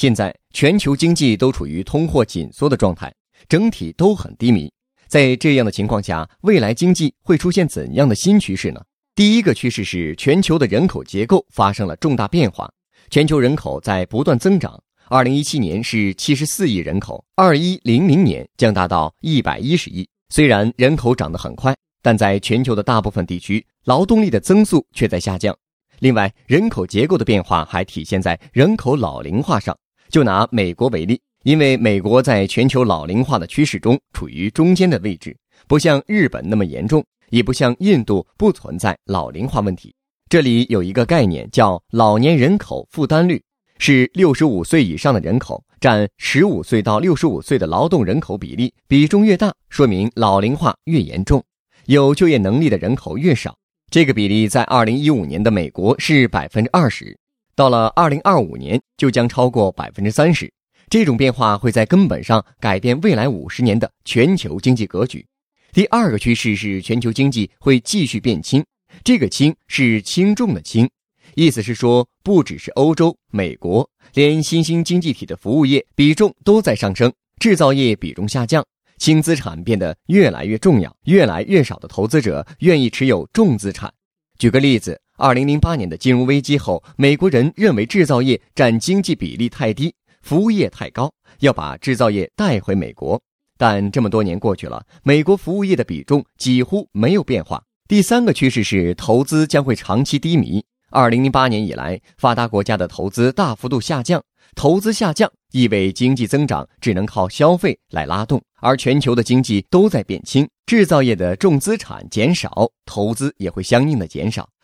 现在全球经济都处于通货紧缩的状态，整体都很低迷。在这样的情况下，未来经济会出现怎样的新趋势呢？第一个趋势是全球的人口结构发生了重大变化，全球人口在不断增长。二零一七年是七十四亿人口，二一零零年将达到一百一十亿。虽然人口长得很快，但在全球的大部分地区，劳动力的增速却在下降。另外，人口结构的变化还体现在人口老龄化上。就拿美国为例，因为美国在全球老龄化的趋势中处于中间的位置，不像日本那么严重，也不像印度不存在老龄化问题。这里有一个概念叫老年人口负担率，是六十五岁以上的人口占十五岁到六十五岁的劳动人口比例，比重越大，说明老龄化越严重，有就业能力的人口越少。这个比例在二零一五年的美国是百分之二十。到了二零二五年，就将超过百分之三十。这种变化会在根本上改变未来五十年的全球经济格局。第二个趋势是全球经济会继续变轻，这个“轻”是轻重的“轻”，意思是说，不只是欧洲、美国，连新兴经济体的服务业比重都在上升，制造业比重下降，轻资产变得越来越重要，越来越少的投资者愿意持有重资产。举个例子。二零零八年的金融危机后，美国人认为制造业占经济比例太低，服务业太高，要把制造业带回美国。但这么多年过去了，美国服务业的比重几乎没有变化。第三个趋势是投资将会长期低迷。二零零八年以来，发达国家的投资大幅度下降，投资下降意味经济增长只能靠消费来拉动，而全球的经济都在变轻，制造业的重资产减少，投资也会相应的减少。